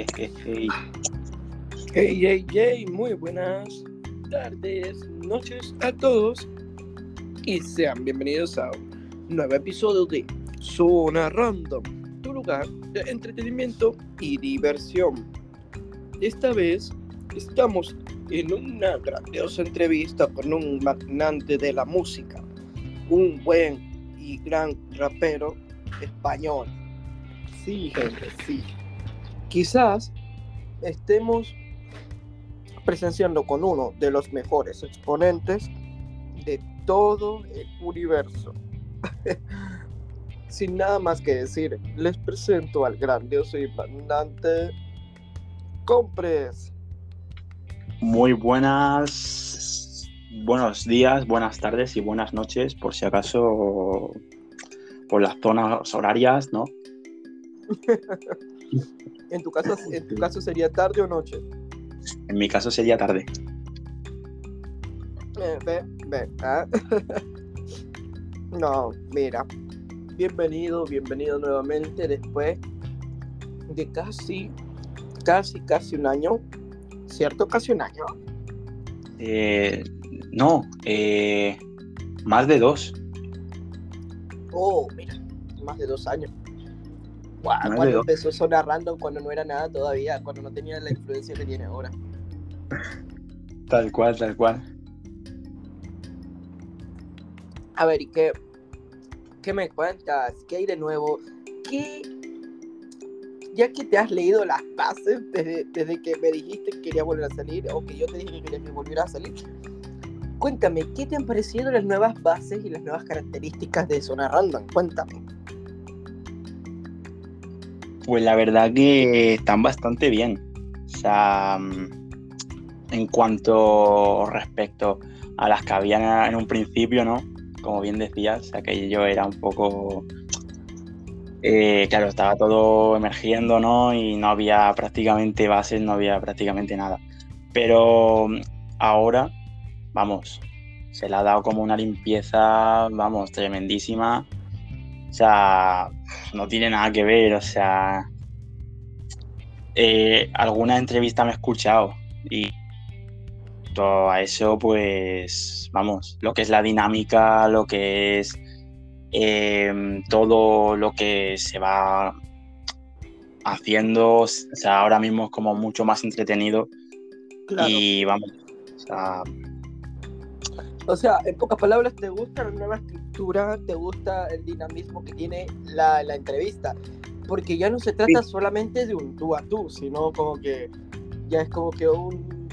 Hey, hey, hey, muy buenas tardes, noches a todos y sean bienvenidos a un nuevo episodio de Zona Random, tu lugar de entretenimiento y diversión. Esta vez estamos en una grandiosa entrevista con un magnante de la música, un buen y gran rapero español. Sí, gente, sí quizás estemos presenciando con uno de los mejores exponentes de todo el universo. Sin nada más que decir, les presento al grandioso y mandante Compres. Muy buenas, buenos días, buenas tardes y buenas noches, por si acaso por las zonas horarias, ¿no? ¿En tu, caso, ¿En tu caso sería tarde o noche? En mi caso sería tarde. Eh, ve, ve. ¿ah? no, mira. Bienvenido, bienvenido nuevamente después de casi, casi, casi un año. ¿Cierto? Casi un año. Eh, no, eh, más de dos. Oh, mira, más de dos años cuando empezó Zona Random, cuando no era nada todavía, cuando no tenía la influencia que tiene ahora. Tal cual, tal cual. A ver, ¿y qué, qué me cuentas? ¿Qué hay de nuevo? ¿Qué, ya que te has leído las bases desde, desde que me dijiste que quería volver a salir o que yo te dije que quería que volviera a salir, cuéntame, ¿qué te han parecido las nuevas bases y las nuevas características de Zona Random? Cuéntame. Pues la verdad que están bastante bien. O sea, mm, en cuanto respecto a las que había en un principio, ¿no? Como bien decías, o sea, que yo era un poco... Eh, claro, estaba todo emergiendo, ¿no? Y no había prácticamente bases, no había prácticamente nada. Pero mm, ahora, vamos, se le ha dado como una limpieza, vamos, tremendísima o sea, no tiene nada que ver, o sea, eh, alguna entrevista me he escuchado y todo a eso, pues, vamos, lo que es la dinámica, lo que es em, todo lo que se va haciendo, o sea, ahora mismo es como mucho más entretenido y vamos, o sea, o sea, en pocas palabras, ¿te gusta la nueva escritura? ¿Te gusta el dinamismo que tiene la, entrevista? Porque ya no se trata solamente de un tú a tú, sino como que ya es como que un,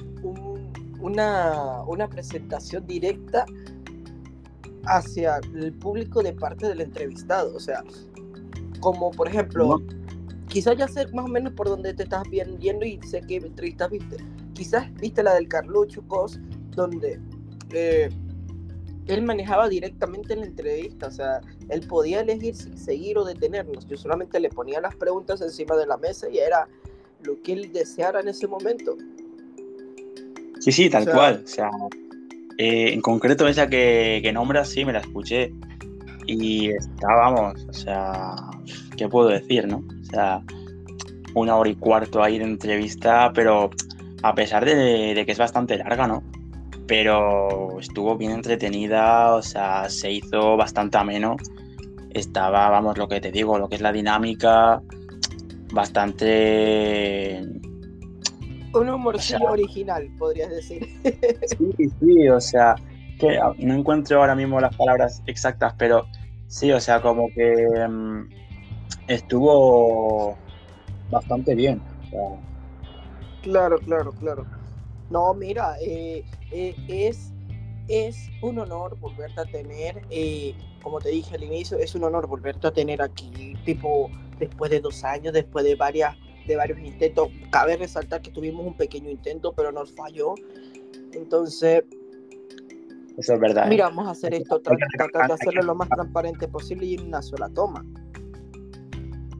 una, una presentación directa hacia el público de parte del entrevistado. O sea, como por ejemplo, quizás ya sé más o menos por dónde te estás viendo y sé qué entrevistas viste. Quizás viste la del Carlucho Cos, donde eh, él manejaba directamente la entrevista, o sea, él podía elegir si seguir o detenernos. Yo solamente le ponía las preguntas encima de la mesa y era lo que él deseara en ese momento. Sí, sí, tal cual. O sea, eh, en concreto esa que, que nombras, sí, me la escuché. Y estábamos, o sea, ¿qué puedo decir, no? O sea, una hora y cuarto ahí de entrevista, pero a pesar de que es bastante larga, ¿no? Pero estuvo bien entretenida, o sea, se hizo bastante ameno. Estaba, vamos, lo que te digo, lo que es la dinámica, bastante... Un humor original, podrías decir. Sí, sí, o sea, que no encuentro ahora mismo las palabras exactas, pero sí, o sea, como que mm, estuvo bastante bien. Claro, claro, claro. No, mira, eh, eh, es, es un honor volverte a tener, eh, como te dije al inicio, es un honor volverte a tener aquí, tipo, después de dos años, después de, varias, de varios intentos. Cabe resaltar que tuvimos un pequeño intento, pero nos falló. Entonces, eso es verdad. Mira, vamos a hacer esto, tratar de hacerlo lo más transparente posible y en una sola toma.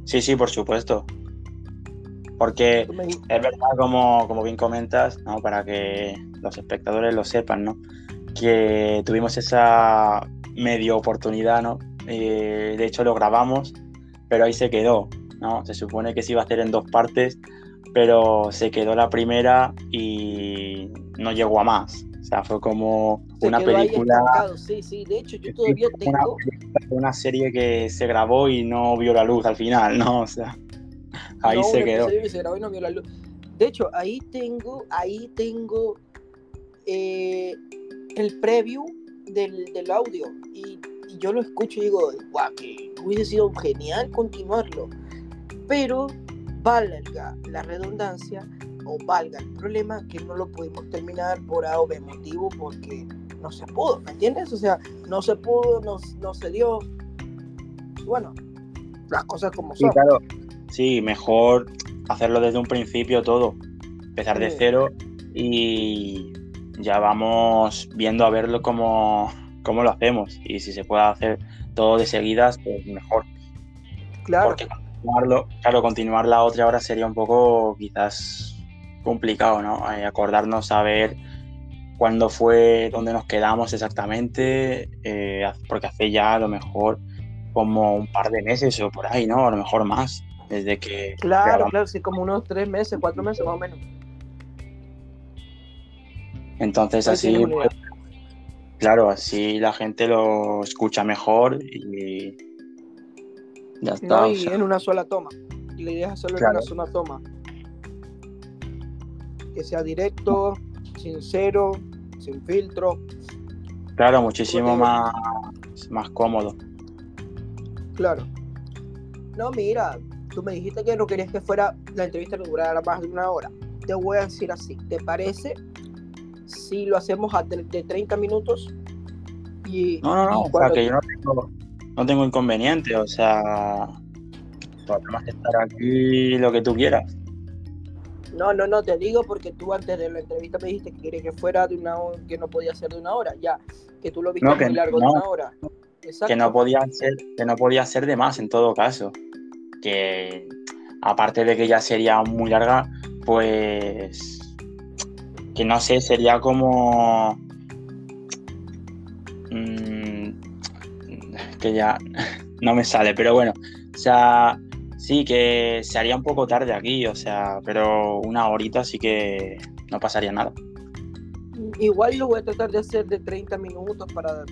Sí, sí, por supuesto. Porque es verdad, como, como bien comentas, ¿no? para que los espectadores lo sepan, ¿no? que tuvimos esa medio oportunidad, ¿no? Eh, de hecho lo grabamos, pero ahí se quedó, ¿no? Se supone que se iba a hacer en dos partes, pero se quedó la primera y no llegó a más. O sea, fue como una película. Sí, sí, de hecho, yo todavía tengo. Una, serie que se grabó y no vio la luz al final, ¿no? O sea, ahí se quedó. se grabó y no vio la luz. De hecho, ahí tengo, ahí tengo eh, el preview del, del audio. Y, yo lo escucho y digo, guau, que hubiese sido genial continuarlo. Pero valga la redundancia o valga el problema que no lo pudimos terminar por A o B motivo porque no se pudo, ¿me entiendes? O sea, no se pudo, no, no se dio. Bueno, las cosas como son. Sí, claro. Sí, mejor hacerlo desde un principio todo, empezar de cero y ya vamos viendo a verlo cómo, cómo lo hacemos y si se puede hacer todo de seguidas, pues mejor. Claro. Porque continuarlo, claro, continuar la otra hora sería un poco quizás complicado, ¿no? Eh, acordarnos a ver cuándo fue, dónde nos quedamos exactamente, eh, porque hace ya a lo mejor como un par de meses o por ahí, ¿no? A lo mejor más, desde que... Claro, claro, sí, como unos tres meses, cuatro meses más o menos. Entonces así, pues, claro, así la gente lo escucha mejor y ya está. No, y en una sola toma. La idea es hacerlo en una sola toma. Que sea directo, sincero, sin filtro. Claro, muchísimo más, más cómodo. Claro. No, mira, tú me dijiste que no querías que fuera la entrevista que durara más de una hora. Te voy a decir así, ¿te parece si lo hacemos de 30 minutos. Y, no, no, no, o sea, que yo no tengo, no tengo inconveniente, o sea, podemos estar aquí lo que tú quieras. No, no, no, te digo porque tú antes de la entrevista me dijiste que quería que fuera de una hora, que no podía ser de una hora, ya, que tú lo viste muy largo de una hora. Que no podía ser, que no podía ser de más en todo caso. Que aparte de que ya sería muy larga, pues que no sé, sería como... Mm, que ya no me sale, pero bueno, o sea, sí que se haría un poco tarde aquí, o sea, pero una horita sí que no pasaría nada. Igual lo voy a tratar de hacer de 30 minutos para,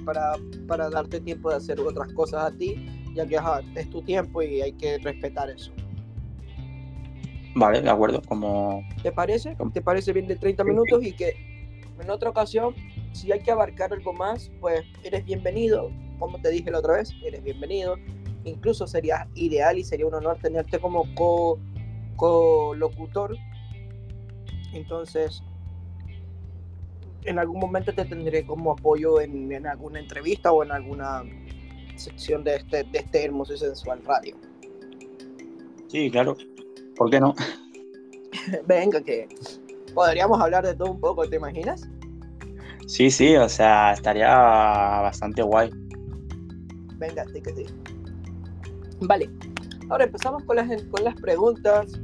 para, darte tiempo de hacer otras cosas a ti, ya que es tu tiempo y hay que respetar eso. Vale, de acuerdo. Como... ¿Te parece? ¿Te parece bien de 30 minutos? Y que en otra ocasión, si hay que abarcar algo más, pues eres bienvenido. Como te dije la otra vez, eres bienvenido. Incluso sería ideal y sería un honor tenerte como co-locutor. Entonces, en algún momento te tendré como apoyo en, en, alguna entrevista o en alguna sección de este, de este hermoso y sensual radio. Sí, claro. ¿Por qué no? Venga, que podríamos hablar de todo un poco, ¿te imaginas? Sí, sí, o sea, estaría bastante guay. Venga, sí que sí. Vale, ahora empezamos con las, con las preguntas.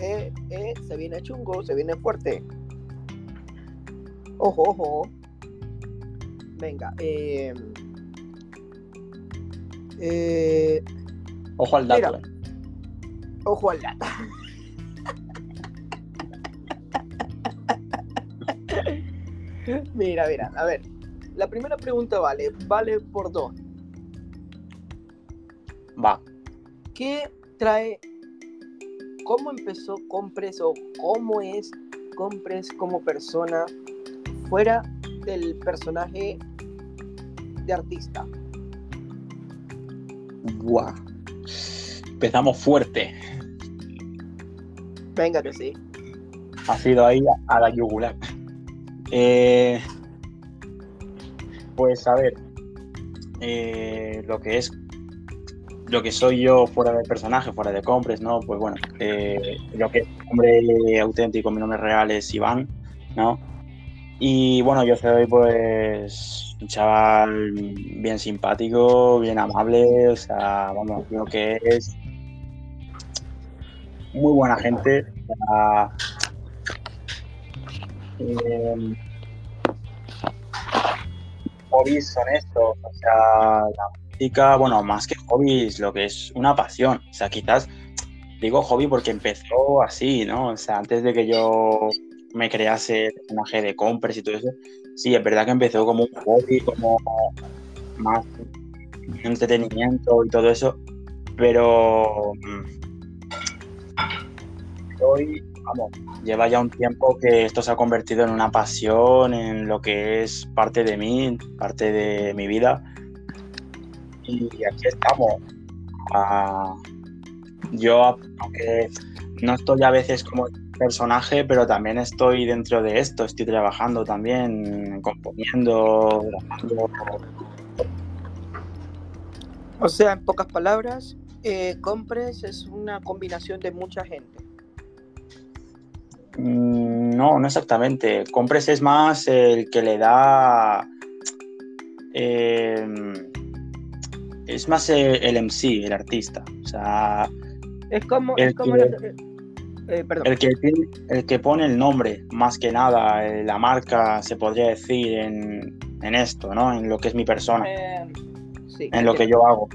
Eh, eh, se viene chungo, se viene fuerte. Ojo, ojo. Venga, eh, eh ojo al dato. Ojo al lata. mira, mira, a ver. La primera pregunta vale, vale por dos. Va. ¿Qué trae? ¿Cómo empezó Compres o cómo es Compres como persona fuera del personaje de artista? Buah. Empezamos fuerte. Venga que sí. Ha sido ahí a la yugular. Eh, pues a ver, eh, lo que es, lo que soy yo fuera del personaje, fuera de compres, ¿no? Pues bueno, eh, lo que es hombre auténtico, mi nombre real es Iván, ¿no? Y bueno, yo soy pues un chaval bien simpático, bien amable, o sea, vamos, lo que es muy buena gente. Eh, hobbies son estos, o sea, la música, bueno, más que hobbies, lo que es una pasión. O sea, quizás digo hobby porque empezó así, ¿no? O sea, antes de que yo me crease el personaje de compras y todo eso, sí, es verdad que empezó como un hobby, como más entretenimiento y todo eso, pero mm, hoy, vamos, lleva ya un tiempo que esto se ha convertido en una pasión, en lo que es parte de mí, parte de mi vida. Y aquí estamos. Ah, yo, aunque no estoy a veces como personaje, pero también estoy dentro de esto, estoy trabajando también, componiendo, grabando. O sea, en pocas palabras, eh, Compres es una combinación de mucha gente. Mm, no, no exactamente. Compres es más el que le da. Em, es más el, MC, el artista. O sea. Es como. El, como que, eh, perdón. el, que, el que pone el nombre, más que nada, eh, la marca, se podría decir, en, en esto, ¿no? En lo que es mi persona. Eh, sí, en lo que yo hago.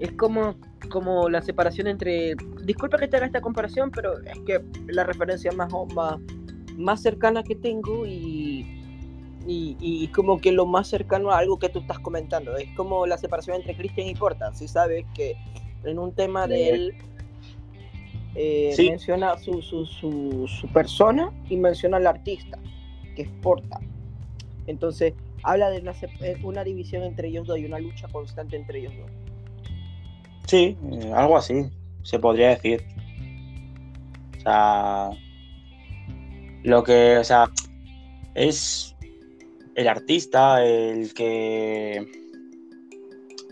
Es como como la separación entre. Disculpa que te haga esta comparación, pero es que la referencia más, más, más cercana que tengo y, y, y, como que lo más cercano a algo que tú estás comentando. Es como la separación entre Christian y Porta. Si sabes que en un tema de él eh, Sí. menciona su, su, su, su persona y menciona al artista, que es Porta. Entonces, habla de una, eh, una división entre ellos dos y una lucha constante entre ellos dos. Sí, eh, algo así, se podría decir. O sea, lo que, o sea, es el artista el que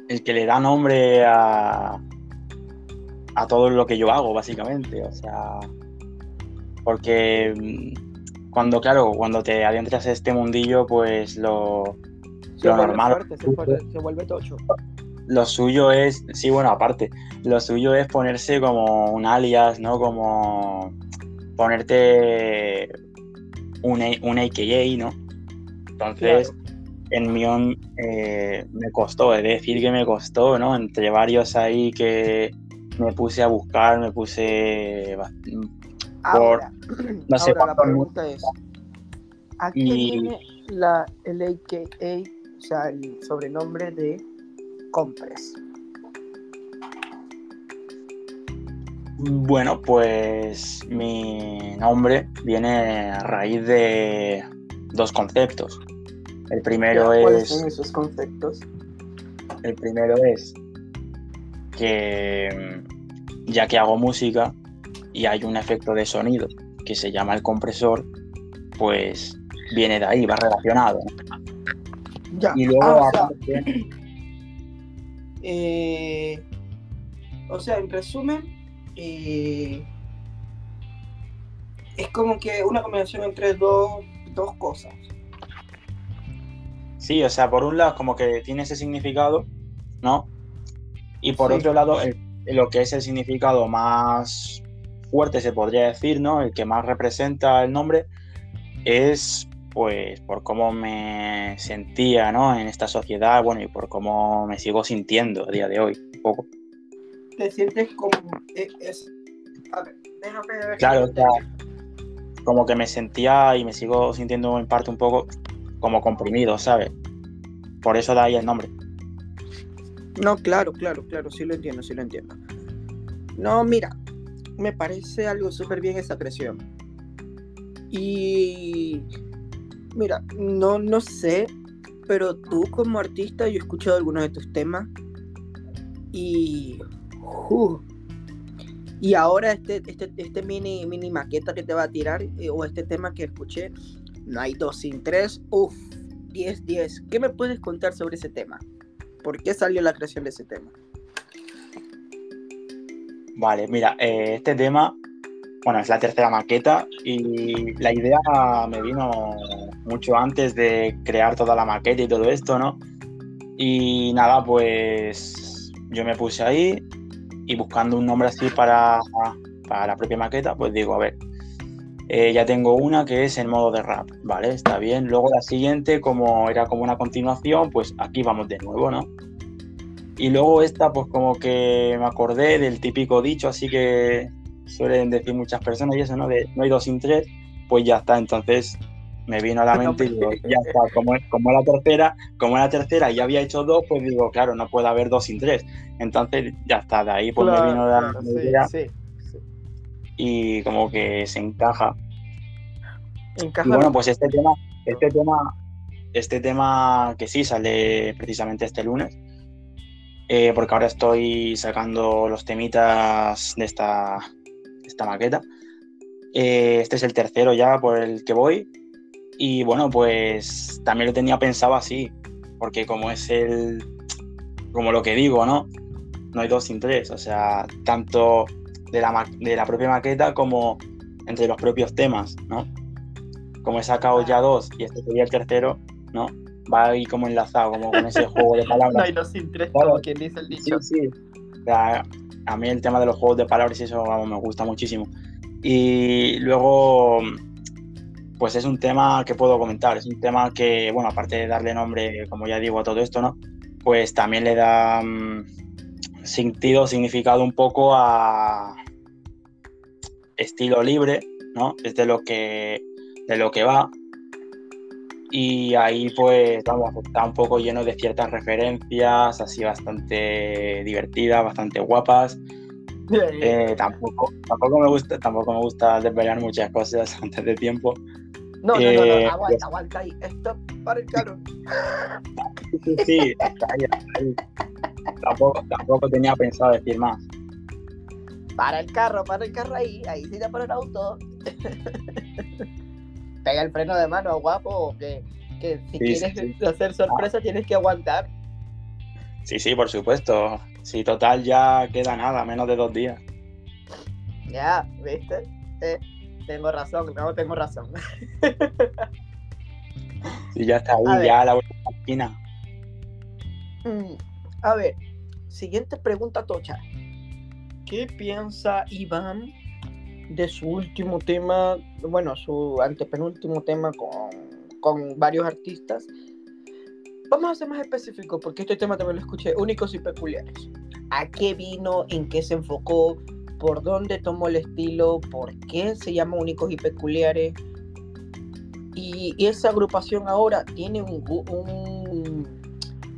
el que le da nombre a a todo lo que yo hago, básicamente. O sea, porque mm, cuando, claro, cuando te adentras en este mundillo, pues lo, Se Lo normal. fuerte, se, vuelve, se vuelve tocho. lo suyo es, sí, bueno, aparte, lo suyo es ponerse como un alias, ¿no? Como ponerte un, A- un AKA, ¿no? Entonces, en Mion eh, me costó, es decir, que me costó, ¿no? Entre varios ahí que me puse a buscar, me puse... Ahora, no sé ahora la pregunta es, ¿a qué Y- viene la, el AKA, o sea, el sobrenombre de Compres? Bueno, pues mi nombre viene a raíz de dos conceptos. El primero ¿Cuáles es... son esos conceptos? El primero es que ya que hago música y hay un efecto de sonido que se llama el compresor, pues viene de ahí, va relacionado. Ya. Y luego, Ah, o, sea, aparte, eh, o sea, en resumen, eh, es como que una combinación entre dos, dos cosas. sí, o sea, por un lado como que tiene ese significado, ¿no? Y por Sí. otro lado, el- lo que es el significado más fuerte, se podría decir, ¿no? El que más representa el nombre es pues por cómo me sentía, ¿no? En esta sociedad, bueno, y por cómo me sigo sintiendo a día de hoy, un poco. Te sientes como... es, a ver, déjame ver. Claro, o sea, como que me sentía y me sigo sintiendo en parte un poco como comprimido, ¿sabes? Por eso da ahí el nombre. No, claro, claro, claro, sí lo entiendo, sí lo entiendo. No, mira, me parece algo súper bien esa presión. Y mira, no, no sé, pero tú como artista, yo he escuchado algunos de tus temas y... uh, y ahora este, este, este mini, mini maqueta que te va a tirar, eh, o este tema que escuché, no hay dos sin tres, uff, 10, 10. ¿Qué me puedes contar sobre ese tema? ¿Por qué salió la creación de ese tema? Vale, mira, eh, este tema, bueno, es la tercera maqueta y la idea me vino mucho antes de crear toda la maqueta y todo esto, ¿no? Y nada, pues yo me puse ahí y buscando un nombre así para, para la propia maqueta, pues digo, a ver, eh, ya tengo una que es en modo de rap, ¿vale? Está bien. Luego la siguiente, como era como una continuación, pues aquí vamos de nuevo, ¿no? Y luego esta, pues como que me acordé del típico dicho, así que suelen decir muchas personas y eso, ¿no? De no hay dos sin tres, pues ya está. Entonces me vino a la mente y digo, ya está, como, como la tercera, como la tercera ya había hecho dos, pues digo, claro, no puede haber dos sin tres. Entonces ya está, de ahí pues me vino la idea. Y como que se encaja. encaja. Y bueno, pues este tema, este tema, este tema que sí sale precisamente este lunes. Eh, porque ahora estoy sacando los temitas de esta, esta maqueta. Eh, este es el tercero ya por el que voy. Y bueno, pues también lo tenía pensado así, porque como es el, como lo que digo, ¿no? No hay dos sin tres, o sea, tanto de la, de la propia maqueta como entre los propios temas, ¿no? Como he sacado ya dos y este sería el tercero, ¿no? Va ahí como enlazado, como con ese juego de palabras. No hay dos sin tres, como quien dice el dicho. Sí, sí. O sea, a mí el tema de los juegos de palabras y eso vamos, me gusta muchísimo. Y luego, pues es un tema que puedo comentar, es un tema que, bueno, aparte de darle nombre, como ya digo, a todo esto, ¿no? Pues también le da um, sentido, significado un poco a estilo libre, ¿no? Es de lo que, de lo que va. Y ahí pues vamos, está un poco lleno de ciertas referencias, así bastante divertidas, bastante guapas. Eh, tampoco, tampoco me gusta, tampoco me gusta desvelar muchas cosas antes de tiempo. No, no, no, no, eh, aguanta, pues aguanta ahí. Esto para el carro. Sí, sí, está ahí, ahí. Tampoco, tampoco tenía pensado decir más. Para el carro, para el carro ahí, ahí se te para el auto. Pega el freno de mano, guapo, que, que si quieres hacer sorpresa tienes que aguantar. Sí, sí, por supuesto. Sí, total, ya queda nada, menos de dos días. Ya, ¿viste? Eh, tengo razón, no tengo razón. sí, ya está ahí, ya la vuelta esquina. Mm, a ver, siguiente pregunta, Tocha. ¿Qué piensa Iván de su último tema, bueno, su antepenúltimo tema con, con varios artistas? Vamos a ser más específicos porque este tema también lo escuché, únicos y peculiares. ¿A qué vino? ¿En qué se enfocó? ¿Por dónde tomó el estilo? ¿Por qué se llama únicos y peculiares? Y, esa agrupación ahora tiene un,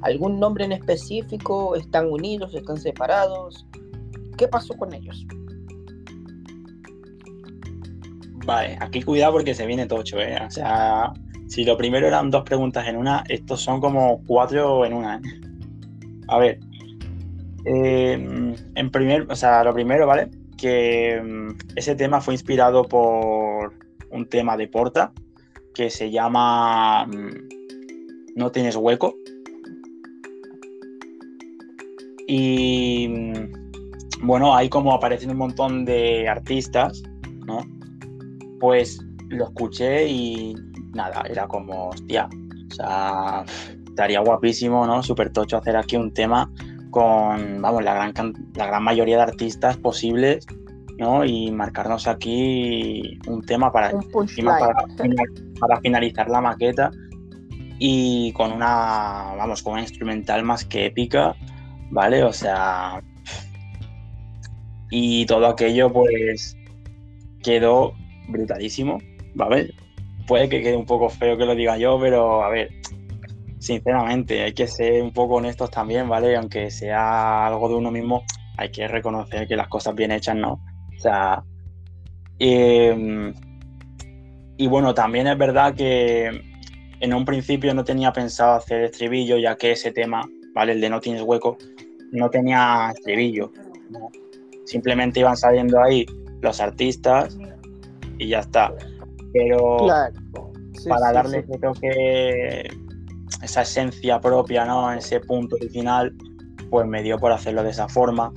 algún nombre en específico, están unidos, están separados. ¿Qué pasó con ellos? Vale, aquí cuidado porque se viene tocho, ¿eh? O sea, si lo primero eran dos preguntas en una, estos son como cuatro en una. ¿eh? A ver, eh, en primer, o sea, lo primero, ¿vale? Que mm, ese tema fue inspirado por un tema de Porta que se llama mm, No tienes hueco. Y mm, bueno, ahí como aparecen un montón de artistas, ¿no? Pues lo escuché y nada, era como, hostia, o sea, estaría guapísimo, ¿no? Súper tocho hacer aquí un tema con, vamos, la gran, la gran mayoría de artistas posibles, ¿no? Y marcarnos aquí un tema para, para, finalizar la maqueta y con una, vamos, con una instrumental más que épica, ¿vale? O sea, y todo aquello pues quedó brutalísimo, ¿vale? puede que quede un poco feo que lo diga yo, pero a ver, sinceramente, hay que ser un poco honestos también, ¿vale? Aunque sea algo de uno mismo, hay que reconocer que las cosas bien hechas, ¿no? O sea, em, y bueno, también es verdad que en un principio no tenía pensado hacer estribillo, ya que ese tema, ¿vale? El de no tienes hueco, no tenía estribillo. Simplemente iban saliendo ahí los artistas y ya está pero para darle ese toque, esa esencia propia, ¿no? Ese punto original, pues me dio por hacerlo de esa forma.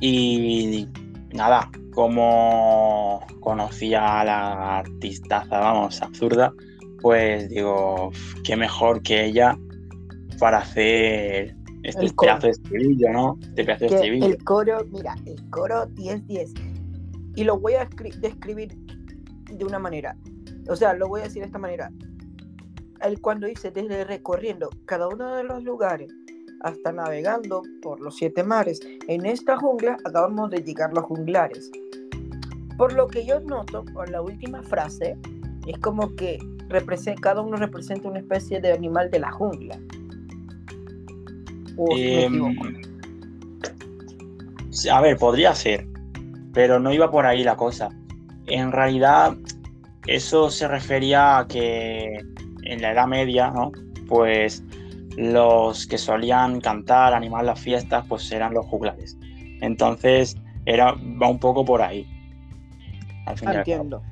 Y nada, como conocía a la artistaza, vamos, absurda, pues digo, qué mejor que ella para hacer este pedazo de estribillo, ¿no? Este pedazo de estribillo. El coro, mira, el coro 10-10. Y lo voy a describir de una manera. O sea, lo voy a decir de esta manera. Él cuando dice desde recorriendo cada uno de los lugares hasta navegando por los siete mares. En esta jungla acabamos de llegar los junglares. Por lo que yo noto con la última frase, es como que cada uno representa una especie de animal de la jungla. Em, a ver, podría ser, pero no iba por ahí la cosa. En realidad, eso se refería a que en la Edad Media, ¿no? Pues los que solían cantar, animar las fiestas, pues eran los juglares. Entonces, era, va un poco por ahí. Entiendo.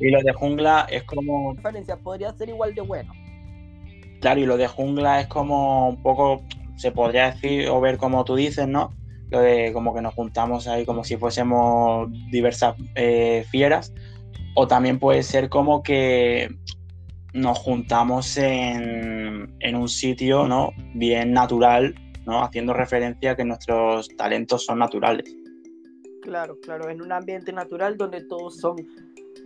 Y lo de jungla es como. Podría ser igual de bueno. Claro, y lo de jungla es como un poco, se podría decir o ver como tú dices, ¿no? Lo de como que nos juntamos ahí como si fuésemos diversas eh, fieras. O también puede ser como que nos juntamos en, en, un sitio, ¿no? Bien natural, ¿no? Haciendo referencia a que nuestros talentos son naturales. Claro, claro, en un ambiente natural donde todos son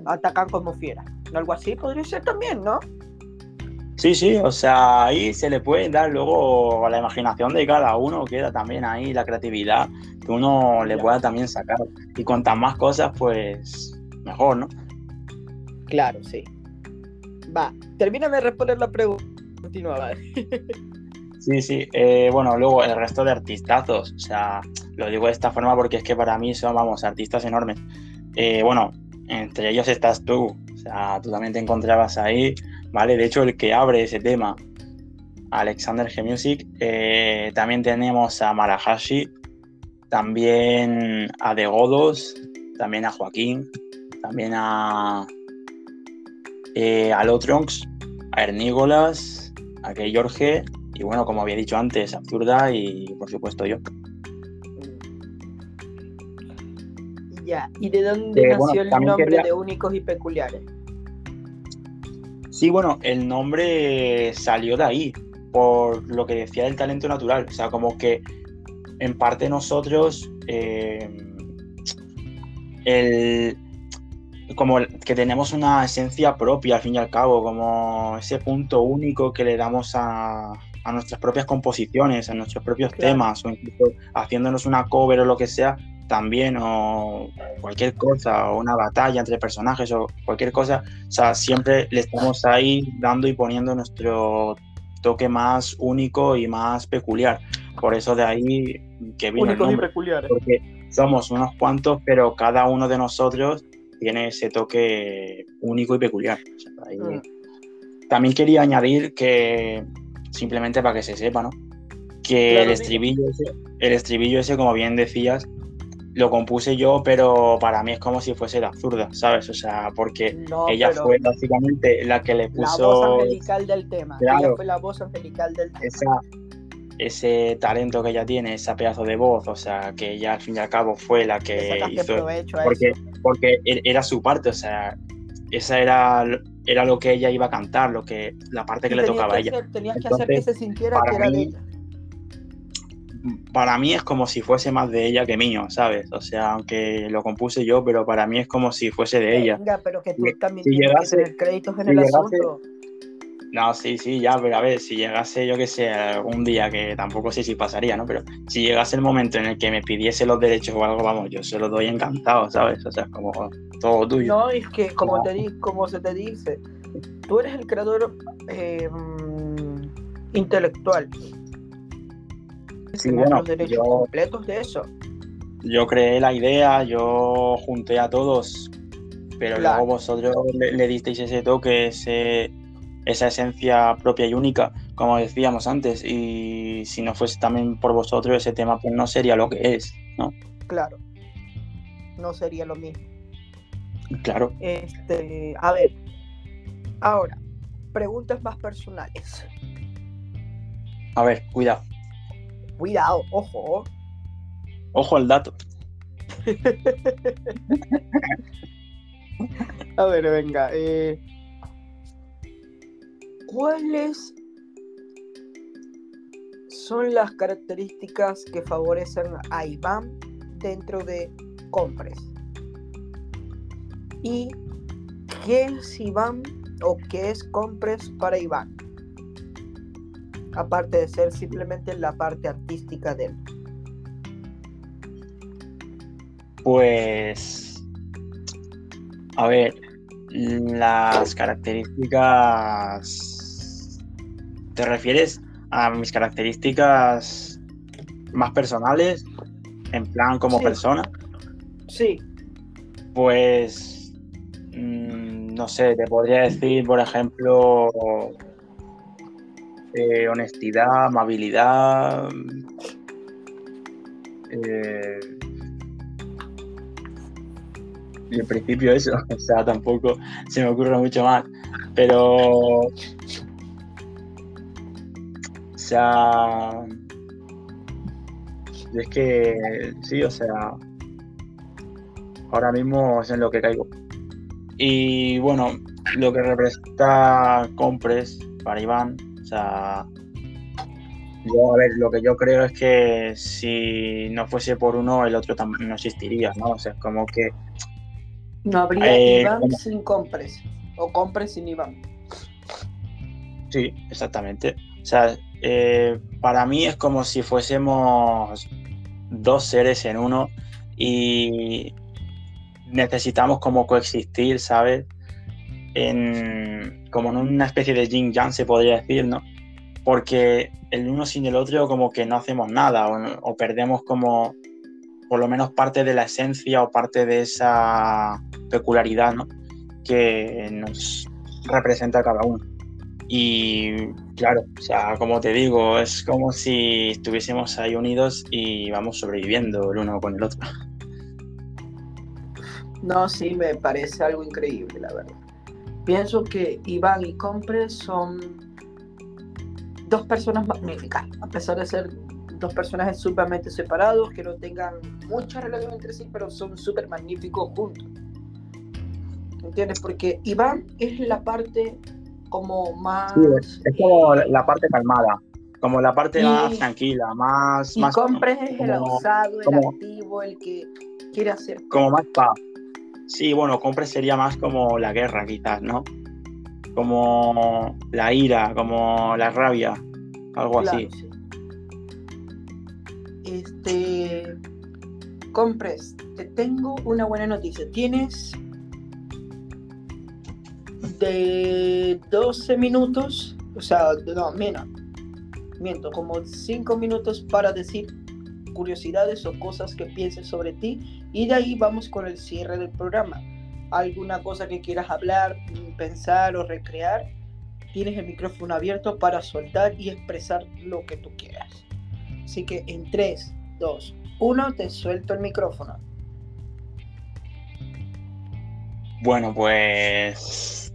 atacan como fieras. Algo así podría ser también, ¿no? Sí, sí, o sea, ahí se le puede dar luego a la imaginación de cada uno, queda también ahí la creatividad que uno le pueda también sacar. Y cuantas más cosas, pues mejor, ¿no? Claro, sí. Va, termíname de responder la pregunta. Continúa, Sí, sí. Eh, bueno, luego el resto de artistazos. O sea, lo digo de esta forma porque es que para mí son, vamos, artistas enormes. Eh, bueno, entre ellos estás tú, sea, tú también te encontrabas ahí, ¿vale? De hecho, el que abre ese tema, Alexander G Music, eh, también tenemos a Marahashi, también a De Godos, también a Joaquín, también a, eh, a Lotronx, a Ernígolas, a Que Jorge, y bueno, como había dicho antes, Absurda y por supuesto yo. ¿Y de dónde eh, nació el nombre de únicos y peculiares? Sí, bueno, el nombre salió de ahí, por lo que decía del talento natural. O sea, como que en parte nosotros, eh, el, como que tenemos una esencia propia al fin y al cabo, como ese punto único que le damos a, a nuestras propias composiciones, a nuestros propios temas, o incluso haciéndonos una cover o lo que sea, también o cualquier cosa o una batalla entre personajes o cualquier cosa, o sea, siempre le estamos ahí dando y poniendo nuestro toque más único y más peculiar. Por eso de ahí que viene Únicos y peculiares. Porque somos unos cuantos, pero cada uno de nosotros tiene ese toque único y peculiar. Mm. También quería añadir que, simplemente para que se sepa, ¿no? Que el estribillo, el estribillo ese, como bien decías, lo compuse yo, pero para mí es como si fuese la zurda, ¿sabes? O sea, porque ella fue básicamente la que le puso. La voz angelical del tema. ella fue la voz angelical del tema. ese talento que ella tiene, ese pedazo de voz, o sea, que ella al fin y al cabo fue la que hizo. Porque, porque e-, era su parte, o sea, esa era, era lo que ella iba a cantar, lo que, la parte que le tocaba a ella. tenías que hacer que se sintiera que era de ella para mí es como si fuese más de ella que mío, ¿sabes? O sea, aunque lo compuse yo, pero para mí es como si fuese de ella. Venga, pero que tú también tienes que tener créditos en el asunto. No, sí, sí, ya, pero a ver, si llegase, yo que sé, algún día, que tampoco sé si pasaría, ¿no? Pero si llegase el momento en el que me pidiese los derechos o algo, vamos, yo se los doy encantado, ¿sabes? O sea, es como todo tuyo. No, es que, como, te di como se te dice, tú eres el creador eh, intelectual Sí, bueno, yo, completos de eso. Yo creé la idea, yo junté a todos, pero luego vosotros le, disteis ese toque, esa esencia propia y única, como decíamos antes, y si no fuese también por vosotros ese tema, pues no sería lo que es, ¿no? Claro, no sería lo mismo. Claro. Este, a ver, ahora, preguntas más personales. A ver, cuidado. Cuidado, ojo. Ojo al dato. A ver, venga. Eh, ¿Cuáles son las características que favorecen a Iván dentro de Compres? ¿Y qué es Iván o qué es Compres para Iván? Aparte de ser simplemente la parte artística de él? Pues, a ver, las características, ¿te refieres a mis características más personales, en plan como persona? Sí. Pues, mm, no sé, te podría decir, por ejemplo, eh, honestidad, amabilidad. Eh, y en principio eso, o sea, tampoco se me ocurre mucho más. Pero. O sea. Es que sí, o sea. Ahora mismo es en lo que caigo. Y bueno, lo que representa Compres para Iván sea, yo, a ver, lo que yo creo es que si no fuese por uno, el otro también no existiría, ¿no? O sea, es como que... No habría eh, Iván sin Compres, o Compres sin Iván. Sí, exactamente. O sea, eh, para mí es como si fuésemos dos seres en uno y necesitamos como coexistir, ¿sabes? en, como en una especie de yin yang, se podría decir, ¿no? Porque el uno sin el otro como que no hacemos nada o, perdemos como por lo menos parte de la esencia o parte de esa peculiaridad, ¿no? Que nos representa cada uno. Y claro, o sea, como te digo, es como si estuviésemos ahí unidos y vamos sobreviviendo el uno con el otro. No, sí, me parece algo increíble, la verdad. Pienso que Iván y Compres son dos personas magníficas, a pesar de ser dos personajes sumamente separados, que no tengan mucha relación entre sí, pero son súper magníficos juntos. ¿Entiendes? Porque Iván es la parte como más... es como la parte calmada, como la parte más tranquila, más... Y más, Compres es el abusado, el activo, el que quiere hacer... Como más paz Sí, bueno, compre sería más como la guerra, quizás, ¿no? Como la ira, como la rabia, algo así. Este. Compres, te tengo una buena noticia. Tienes de 12 minutos, o sea, no, menos, miento, como 5 minutos para decir curiosidades o cosas que pienses sobre ti y de ahí vamos con el cierre del programa. ¿Alguna cosa que quieras hablar, pensar o recrear? Tienes el micrófono abierto para soltar y expresar lo que tú quieras. Así que en 3, 2, 1 te suelto el micrófono. Bueno, pues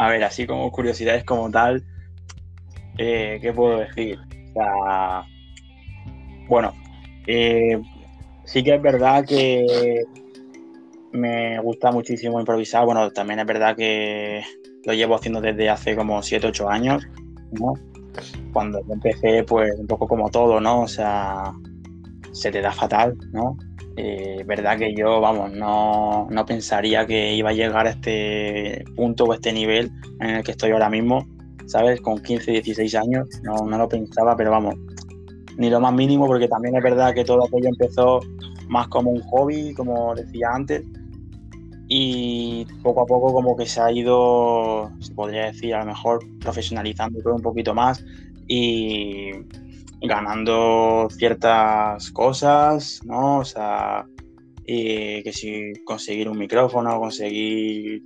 a ver, así como curiosidades como tal, eh, ¿qué puedo decir? O sea, bueno, eh, sí que es verdad que me gusta muchísimo improvisar. Bueno, también es verdad que lo llevo haciendo desde hace como 7, 8 años, ¿no? Cuando empecé, pues un poco como todo, ¿no? O sea, se te da fatal, ¿no? Eh, verdad que yo, vamos, no, no pensaría que iba a llegar a este punto o este nivel en el que estoy ahora mismo, ¿sabes? Con 15, 16 años, no, no lo pensaba, pero vamos, ni lo más mínimo, porque también es verdad que todo aquello empezó más como un hobby, como decía antes, y poco a poco como que se ha ido, se podría decir, a lo mejor profesionalizando todo un poquito más y ganando ciertas cosas, ¿no? O sea, que si conseguir un micrófono, conseguir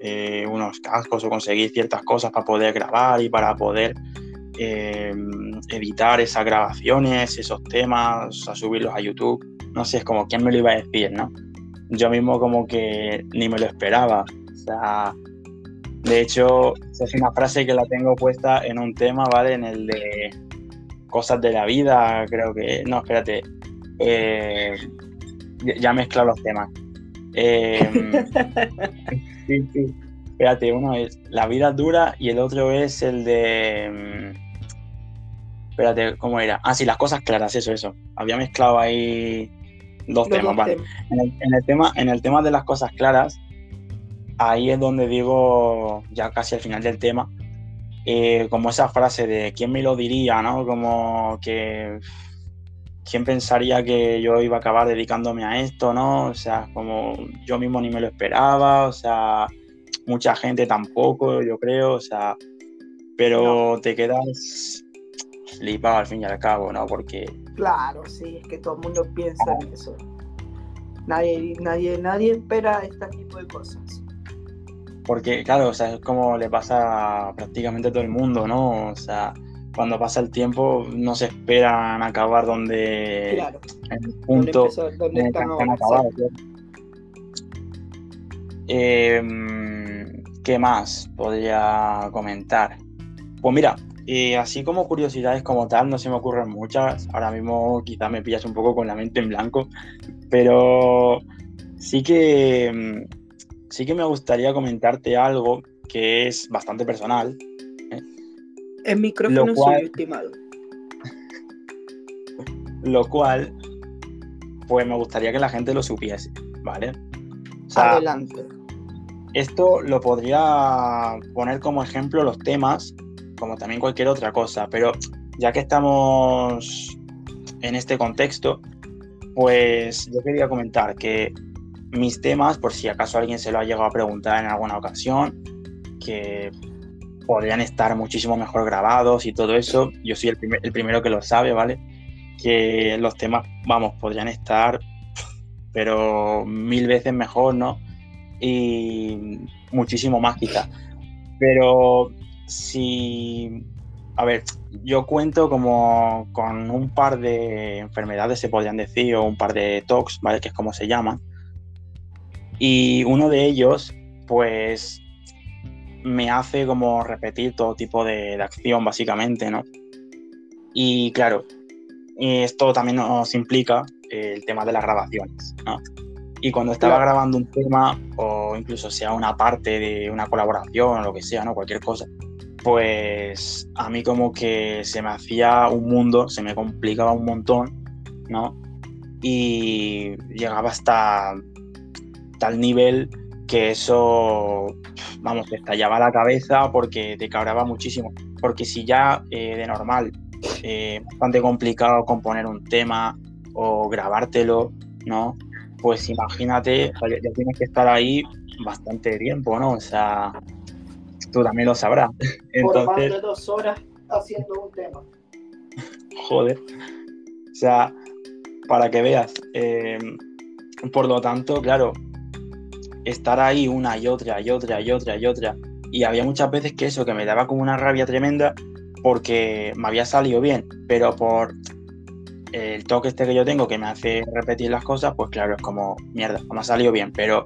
eh, unos cascos o conseguir ciertas cosas para poder grabar y para poder eh, editar esas grabaciones, esos temas, a subirlos a YouTube. No sé, es como quién me lo iba a decir, ¿no? Yo mismo como que ni me lo esperaba. O sea, de hecho, es una frase que la tengo puesta en un tema, ¿vale? En el de cosas de la vida, creo que... No, espérate. Eh, ya mezclo los temas. Eh, sí, sí. Espérate, uno es La vida dura y el otro es el de mm, Espérate, ¿cómo era? Ah, sí, las cosas claras, eso, eso. Había mezclado ahí dos temas, vale. En el, tema, en el tema de las cosas claras, ahí es donde digo, ya casi al final del tema, eh, como esa frase de quién me lo diría, ¿no? Como que quién pensaría que yo iba a acabar dedicándome a esto, ¿no? O sea, como yo mismo ni me lo esperaba, o sea, mucha gente tampoco, yo creo, o sea, pero te quedas flipado al fin y al cabo, ¿no? Porque... Claro, sí, es que todo el mundo piensa en eso. Nadie, nadie, nadie espera este tipo de cosas. Porque, claro, o sea, es como le pasa prácticamente a todo el mundo, ¿no? O sea, cuando pasa el tiempo no se esperan acabar donde... Claro. En el punto donde, están ahora, Em, ¿Qué más podría comentar? Pues mira, así como curiosidades como tal, no se me ocurren muchas. Ahora mismo quizá me pillas un poco con la mente en blanco, pero sí que, em, sí que me gustaría comentarte algo que es bastante personal. ¿eh? El micrófono cual- estimado. Lo cual, pues me gustaría que la gente lo supiese, ¿vale? O sea, Adelante. Esto lo podría poner como ejemplo los temas, como también cualquier otra cosa, pero ya que estamos en este contexto, pues yo quería comentar que mis temas, por si acaso alguien se lo ha llegado a preguntar en alguna ocasión, que podrían estar muchísimo mejor grabados y todo eso, yo soy el, primer- el primero que lo sabe, ¿vale? Que los temas, vamos, podrían estar, pero mil veces mejor, ¿no? y muchísimo más quizá. Pero si, a ver, yo cuento como con un par de enfermedades, se podrían decir, o un par de TOCs, ¿vale? Que es como se llaman. Y uno de ellos, pues, me hace como repetir todo tipo de, de acción, básicamente, ¿no? Y claro, esto también nos implica el tema de las grabaciones, ¿no? Y cuando estaba Claro. grabando un tema, o incluso sea una parte de una colaboración o lo que sea, ¿no? Cualquier cosa, pues a mí como que se me hacía un mundo, se me complicaba un montón, ¿no? Y llegaba hasta tal nivel que eso, vamos, te estallaba la cabeza porque te cabreaba muchísimo. Porque si ya eh, de normal eh, bastante complicado componer un tema o grabártelo, ¿no? Pues imagínate, ya tienes que estar ahí bastante tiempo, ¿no? O sea, tú también lo sabrás. Por más Entonces, de dos horas haciendo un tema. joder. O sea, para que veas. eh, por lo tanto, claro, estar ahí una y otra y otra y otra y otra. Y había muchas veces que eso, que me daba como una rabia tremenda porque me había salido bien, pero por el toque este que yo tengo que me hace repetir las cosas, pues claro, es como, mierda, me ha salido bien, pero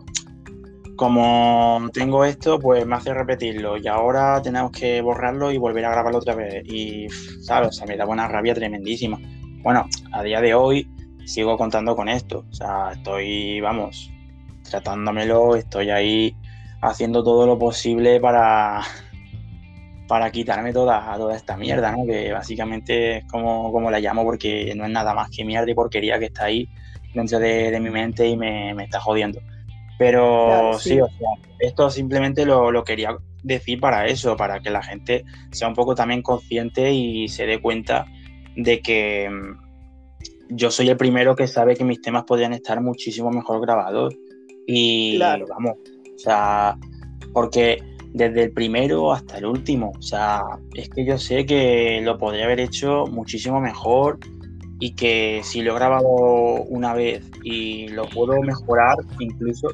como tengo esto, pues me hace repetirlo y ahora tenemos que borrarlo y volver a grabarlo otra vez. Y, ¿sabes? O sea, me daba una rabia tremendísima. Bueno, a día de hoy sigo contando con esto. O sea, estoy, vamos, tratándomelo, estoy ahí haciendo todo lo posible para, para quitarme toda, toda esta mierda, ¿no? Que básicamente es como, como la llamo porque no es nada más que mierda y porquería que está ahí dentro de, de mi mente y me, me está jodiendo. Pero Claro, sí. sí. o sea, esto simplemente lo, lo quería decir para eso, para que la gente sea un poco también consciente y se dé cuenta de que mm, yo soy el primero que sabe que mis temas podrían estar muchísimo mejor grabados. Y Claro. vamos, o sea, porque desde el primero hasta el último, o sea, es que yo sé que lo podría haber hecho muchísimo mejor y que si lo he grabado una vez y lo puedo mejorar incluso,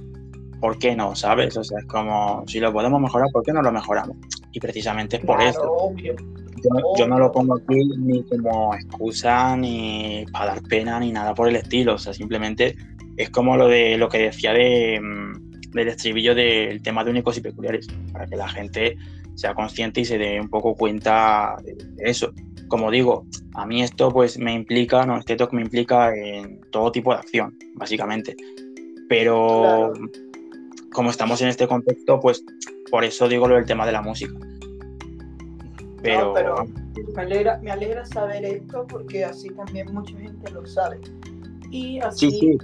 ¿por qué no? ¿Sabes? O sea, es como, si lo podemos mejorar, ¿por qué no lo mejoramos? Y precisamente es por Claro, eso. obvio. Yo, yo no lo pongo aquí ni como excusa, ni para dar pena, ni nada por el estilo. O sea, simplemente es como lo de lo que decía de, mm, del estribillo del tema de únicos y peculiares, para que la gente sea consciente y se dé un poco cuenta de eso. Como digo, a mí esto pues me implica, no, este talk me implica en todo tipo de acción, básicamente. Pero Claro. como estamos en este contexto, pues por eso digo lo del tema de la música. Pero, No, pero me alegra, me alegra saber esto porque así también mucha gente lo sabe. Y así sí, sí,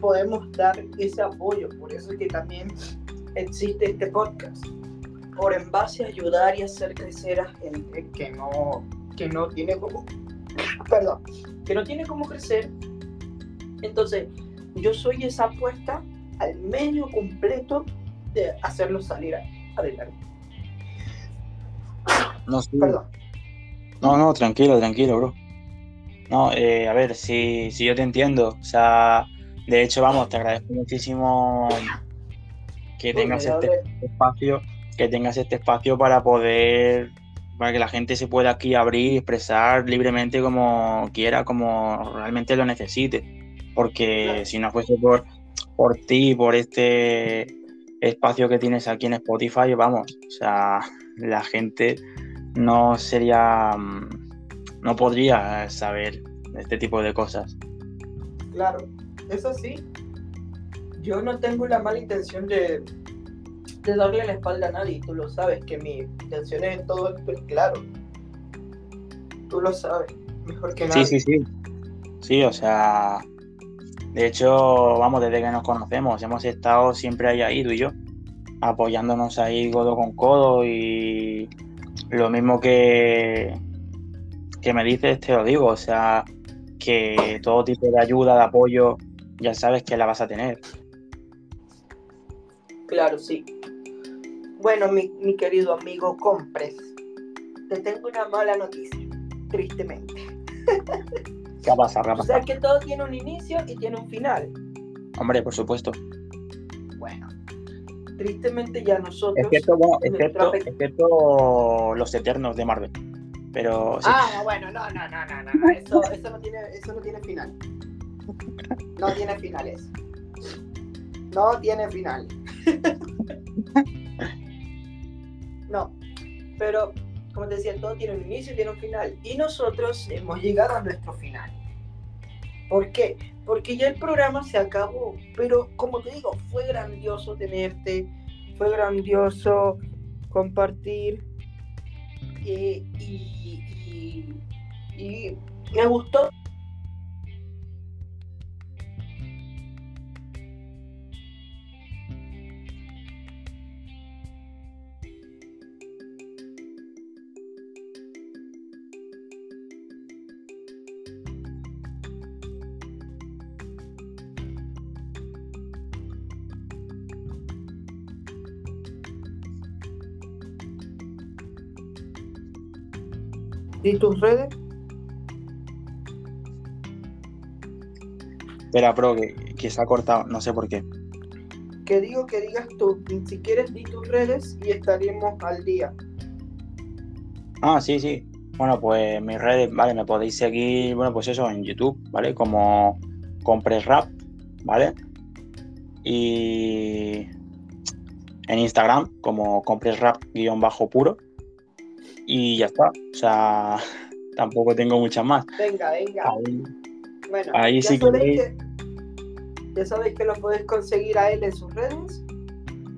podemos dar ese apoyo. Por eso es que también existe este podcast. por en base a ayudar y hacer crecer a gente que no, que no tiene como, perdón, que no tiene cómo crecer. Entonces, yo soy esa apuesta al medio completo de hacerlo salir adelante. No, sí. Perdón. no, no, tranquilo, tranquilo, bro. No, eh, a ver, si, si yo te entiendo, o sea, de hecho, vamos, te agradezco muchísimo que tengas este espacio, que tengas este espacio para poder, para que la gente se pueda aquí abrir y expresar libremente como quiera, como realmente lo necesite. Porque Claro. si no fuese por, por ti, por este espacio que tienes aquí en Spotify, vamos, o sea, la gente no sería, mm, no podría saber este tipo de cosas. Claro, eso sí, yo no tengo la mala intención de, de darle la espalda a nadie, tú lo sabes, que mi intención es todo esto es claro. Tú lo sabes, mejor que nadie. Sí, sí, sí. Sí, o sea, de hecho, vamos, desde que nos conocemos, hemos estado siempre ahí, ahí, tú y yo, apoyándonos ahí codo con codo y lo mismo que, que me dices, te lo digo, o sea, que todo tipo de ayuda, de apoyo, ya sabes que la vas a tener. Claro, sí. Bueno, mi, mi querido amigo Compres, te tengo una mala noticia, tristemente. ¿Qué ha pasado? ¿Qué ha O sea que todo tiene un inicio y tiene un final. Hombre, por supuesto. Bueno, tristemente ya nosotros... Excepto, bueno, nuestra excepto, pe- excepto los eternos de Marvel. Pero sí. Ah, bueno, no, no, no, no, no. Eso, eso no tiene, eso no tiene final. No tiene finales. No tiene final. Pero como te decía, todo tiene un inicio y tiene un final. Y nosotros hemos llegado a nuestro final. ¿Por qué? Porque ya el programa se acabó. Pero como te digo, fue grandioso tenerte. Fue grandioso compartir. eh, y me gustó. ¿Y tus redes? Espera, pro, que, que se ha cortado, no sé por qué. Que digo que digas tú. Si quieres, di tus redes y estaremos al día. Ah, sí, sí. Bueno, pues mis redes, vale, me podéis seguir, bueno, pues eso, en YouTube, ¿vale? Como Compres Rap, ¿vale? Y en Instagram, como Compres Y ya está. O sea, tampoco tengo muchas más. Venga, venga. Ahí, Bueno, Ahí ya sí que sabéis veis. que ya sabéis que lo podéis conseguir a él en sus redes.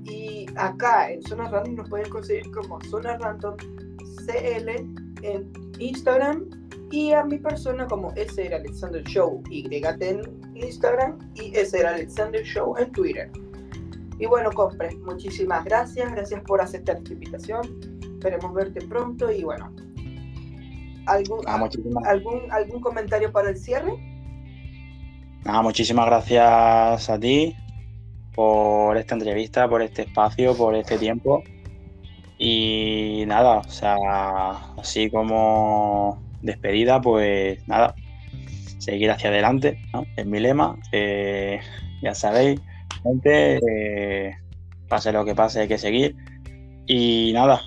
Y acá en Zona Random nos pueden conseguir como Zona Random CL en Instagram. Y a mi persona como era Alexander Show YT en Instagram y era Alexander Show en Twitter. Y bueno, compre, muchísimas gracias, gracias por aceptar esta invitación. Esperemos verte pronto y bueno. ¿Algún, muchísimas, algún, ¿Algún comentario para el cierre? nada, muchísimas gracias a ti por esta entrevista, por este espacio, por este tiempo. Y nada, o sea, así como despedida, pues nada, seguir hacia adelante, ¿no? Es mi lema. Eh, ya sabéis, gente, eh, pase lo que pase, hay que seguir. Y nada,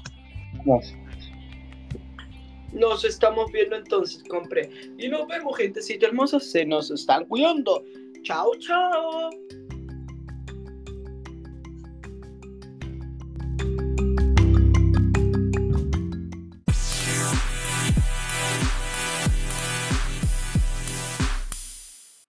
Nos estamos viendo entonces, compré. Y nos vemos, gentecita hermosa. Se nos están cuidando. Chao, chao.